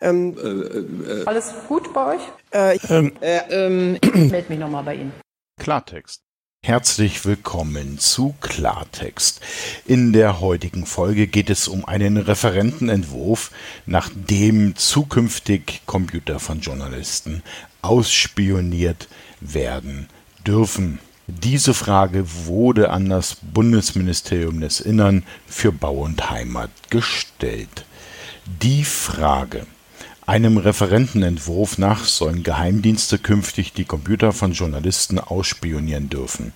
Ähm, äh, Alles gut bei euch? Äh, ähm, äh, ähm, ich melde mich nochmal bei Ihnen. Klartext. Herzlich willkommen zu Klartext. In der heutigen Folge geht es um einen Referentenentwurf, nach dem zukünftig Computer von Journalisten ausspioniert werden dürfen. Diese Frage wurde an das Bundesministerium des Innern für Bau und Heimat gestellt. Die Frage, einem Referentenentwurf nach sollen Geheimdienste künftig die Computer von Journalisten ausspionieren dürfen.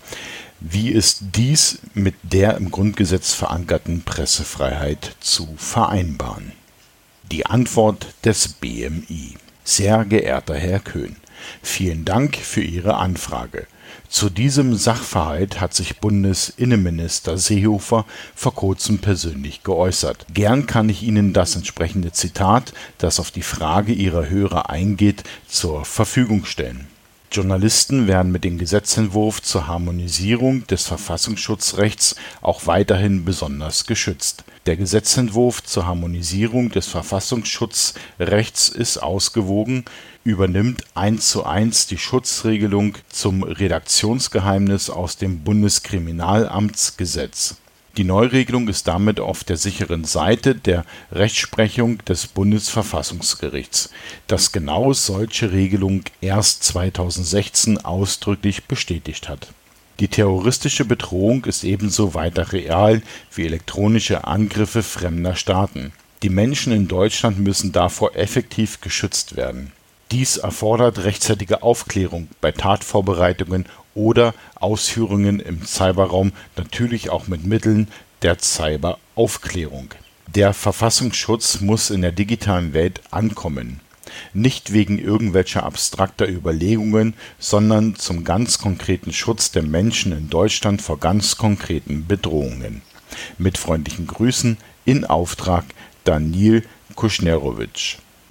Wie ist dies mit der im Grundgesetz verankerten Pressefreiheit zu vereinbaren? Die Antwort des BMI. Sehr geehrter Herr Köhn, vielen Dank für Ihre Anfrage. Zu diesem Sachverhalt hat sich Bundesinnenminister Seehofer vor kurzem persönlich geäußert. Gern kann ich Ihnen das entsprechende Zitat, das auf die Frage Ihrer Hörer eingeht, zur Verfügung stellen. Journalisten werden mit dem Gesetzentwurf zur Harmonisierung des Verfassungsschutzrechts auch weiterhin besonders geschützt. Der Gesetzentwurf zur Harmonisierung des Verfassungsschutzrechts ist ausgewogen übernimmt eins zu eins die Schutzregelung zum Redaktionsgeheimnis aus dem Bundeskriminalamtsgesetz. Die Neuregelung ist damit auf der sicheren Seite der Rechtsprechung des Bundesverfassungsgerichts, das genau solche Regelung erst 2016 ausdrücklich bestätigt hat. Die terroristische Bedrohung ist ebenso weiter real wie elektronische Angriffe fremder Staaten. Die Menschen in Deutschland müssen davor effektiv geschützt werden dies erfordert rechtzeitige Aufklärung bei Tatvorbereitungen oder Ausführungen im Cyberraum, natürlich auch mit Mitteln der Cyberaufklärung. Der Verfassungsschutz muss in der digitalen Welt ankommen. Nicht wegen irgendwelcher abstrakter Überlegungen, sondern zum ganz konkreten Schutz der Menschen in Deutschland vor ganz konkreten Bedrohungen. Mit freundlichen Grüßen in Auftrag Daniel Kuschnerowitsch